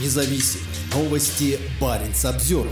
независимые новости Баренц обзор.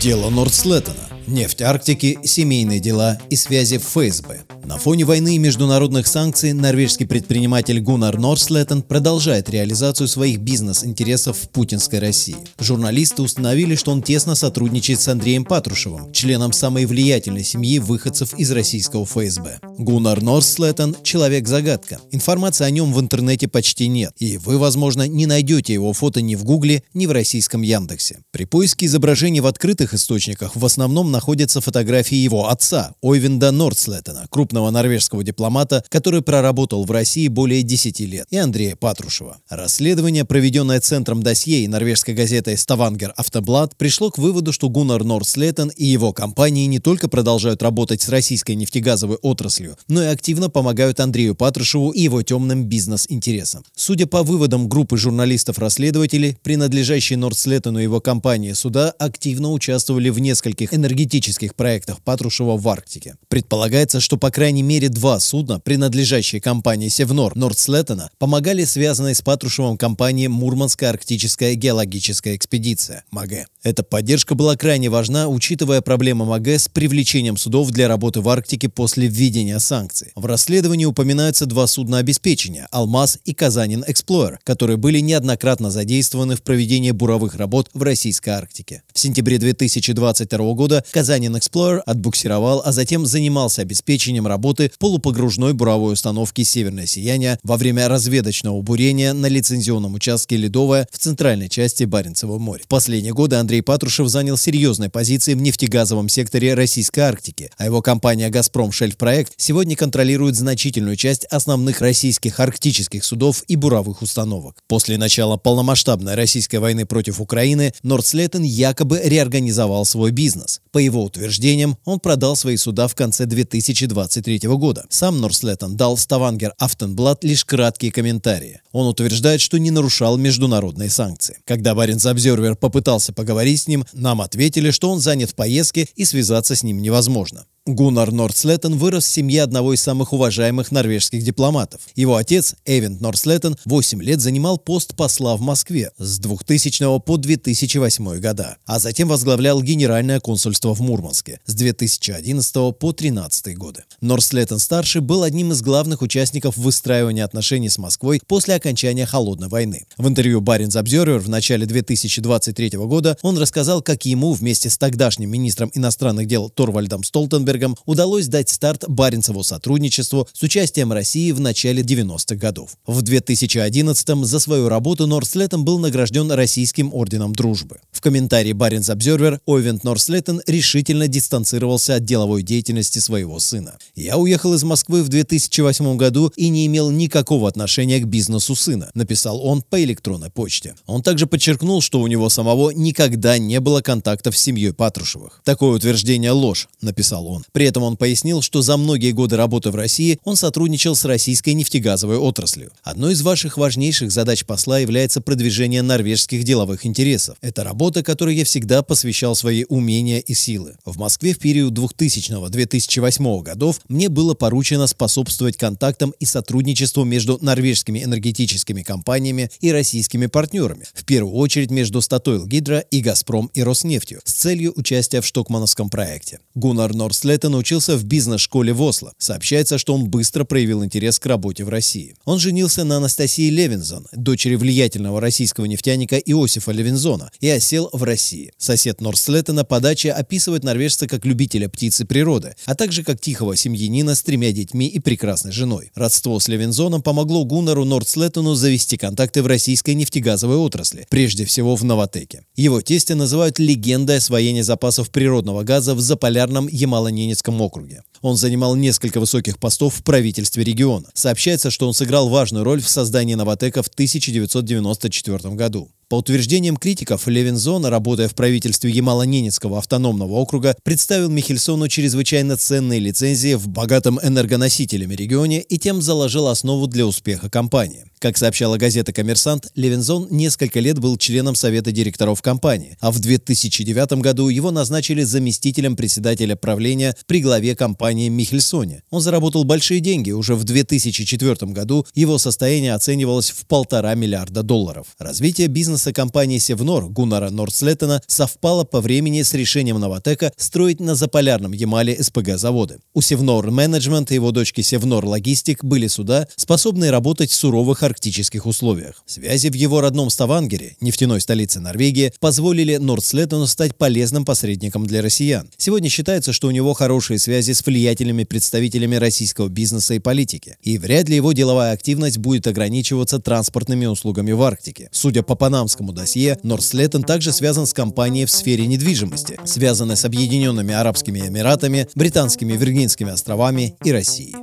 Дело Нордслеттена. Нефть Арктики, семейные дела и связи в ФСБ. На фоне войны и международных санкций норвежский предприниматель Гуннар Норслеттен продолжает реализацию своих бизнес-интересов в путинской России. Журналисты установили, что он тесно сотрудничает с Андреем Патрушевым, членом самой влиятельной семьи выходцев из российского ФСБ. Гуннар Норслеттен – человек-загадка. Информации о нем в интернете почти нет, и вы, возможно, не найдете его фото ни в Гугле, ни в российском Яндексе. При поиске изображений в открытых источниках в основном находятся фотографии его отца, Ойвинда Нордслеттена, крупного норвежского дипломата, который проработал в России более 10 лет, и Андрея Патрушева. Расследование, проведенное Центром досье и норвежской газетой «Ставангер Автоблад», пришло к выводу, что Гуннар Норслеттен и его компании не только продолжают работать с российской нефтегазовой отраслью, но и активно помогают Андрею Патрушеву и его темным бизнес-интересам. Судя по выводам группы журналистов-расследователей, принадлежащие Норслеттену и его компании суда активно участвовали в нескольких энергетических проектах Патрушева в Арктике. Предполагается, что по крайней мере два судна, принадлежащие компании Севнор Нордслеттена, помогали связанной с Патрушевым компании Мурманская арктическая геологическая экспедиция МАГЭ. Эта поддержка была крайне важна, учитывая проблемы МАГЭ с привлечением судов для работы в Арктике после введения санкций. В расследовании упоминаются два судна обеспечения – «Алмаз» и «Казанин Эксплойер», которые были неоднократно задействованы в проведении буровых работ в российской Арктике. В сентябре 2022 года «Казанин Эксплойер» отбуксировал, а затем занимался обеспечением работы полупогружной буровой установки «Северное сияние» во время разведочного бурения на лицензионном участке Ледовая в центральной части Баренцева моря. В последние годы Андрей Патрушев занял серьезные позиции в нефтегазовом секторе Российской Арктики, а его компания «Газпром Шельф-проект» сегодня контролирует значительную часть основных российских арктических судов и буровых установок. После начала полномасштабной российской войны против Украины Нордслеттен якобы реорганизовал свой бизнес. По его утверждениям, он продал свои суда в конце 2023 2023 года. Сам Норслеттен дал Ставангер Автенблат лишь краткие комментарии. Он утверждает, что не нарушал международные санкции. Когда Баренц Обзервер попытался поговорить с ним, нам ответили, что он занят в поездке и связаться с ним невозможно. Гуннар Нордслеттен вырос в семье одного из самых уважаемых норвежских дипломатов. Его отец, Эвент Нордслеттен, 8 лет занимал пост посла в Москве с 2000 по 2008 года, а затем возглавлял Генеральное консульство в Мурманске с 2011 по 2013 годы. Нордслеттен-старший был одним из главных участников выстраивания отношений с Москвой после окончания Холодной войны. В интервью Баренц Обзервер в начале 2023 года он рассказал, как ему вместе с тогдашним министром иностранных дел Торвальдом Столтенбергом Штернбергом удалось дать старт Баренцеву сотрудничеству с участием России в начале 90-х годов. В 2011-м за свою работу Норслеттен был награжден Российским орденом дружбы. В комментарии Баренц Обзервер Ойвент Норслеттен решительно дистанцировался от деловой деятельности своего сына. «Я уехал из Москвы в 2008 году и не имел никакого отношения к бизнесу сына», написал он по электронной почте. Он также подчеркнул, что у него самого никогда не было контактов с семьей Патрушевых. Такое утверждение ложь, написал он. При этом он пояснил, что за многие годы работы в России он сотрудничал с российской нефтегазовой отраслью. Одной из ваших важнейших задач посла является продвижение норвежских деловых интересов. Это работа, которой я всегда посвящал свои умения и силы. В Москве в период 2000-2008 годов мне было поручено способствовать контактам и сотрудничеству между норвежскими энергетическими компаниями и российскими партнерами, в первую очередь между Статойл Гидро и Газпром и Роснефтью, с целью участия в Штокмановском проекте. Гуннар Норслет Лето научился в бизнес-школе в Осло. Сообщается, что он быстро проявил интерес к работе в России. Он женился на Анастасии Левинзон, дочери влиятельного российского нефтяника Иосифа Левинзона, и осел в России. Сосед Норслеттена по даче описывает норвежца как любителя птицы природы, а также как тихого семьянина с тремя детьми и прекрасной женой. Родство с Левинзоном помогло Гуннару Нордслеттену завести контакты в российской нефтегазовой отрасли, прежде всего в Новотеке. Его тестя называют легендой освоения запасов природного газа в заполярном Ямало-Ненецком Ненецком округе. Он занимал несколько высоких постов в правительстве региона. Сообщается, что он сыграл важную роль в создании Новотека в 1994 году. По утверждениям критиков, Левинзон, работая в правительстве Ямало-Ненецкого автономного округа, представил Михельсону чрезвычайно ценные лицензии в богатом энергоносителями регионе и тем заложил основу для успеха компании. Как сообщала газета «Коммерсант», Левинзон несколько лет был членом совета директоров компании, а в 2009 году его назначили заместителем председателя правления при главе компании Михельсоне. Он заработал большие деньги. Уже в 2004 году его состояние оценивалось в полтора миллиарда долларов. Развитие бизнеса компании Севнор Гуннара Нордслеттена совпало по времени с решением Новотека строить на заполярном Ямале СПГ-заводы. У Севнор Менеджмент и его дочки Севнор Логистик были суда, способные работать в суровых арктических условиях. Связи в его родном Ставангере, нефтяной столице Норвегии, позволили Нордслеттену стать полезным посредником для россиян. Сегодня считается, что у него хорошие связи с влиятельными представителями российского бизнеса и политики. И вряд ли его деловая активность будет ограничиваться транспортными услугами в Арктике. Судя по панамскому досье, Нордслеттен также связан с компанией в сфере недвижимости, связанной с Объединенными Арабскими Эмиратами, Британскими Виргинскими островами и Россией.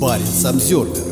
Парень Самсервер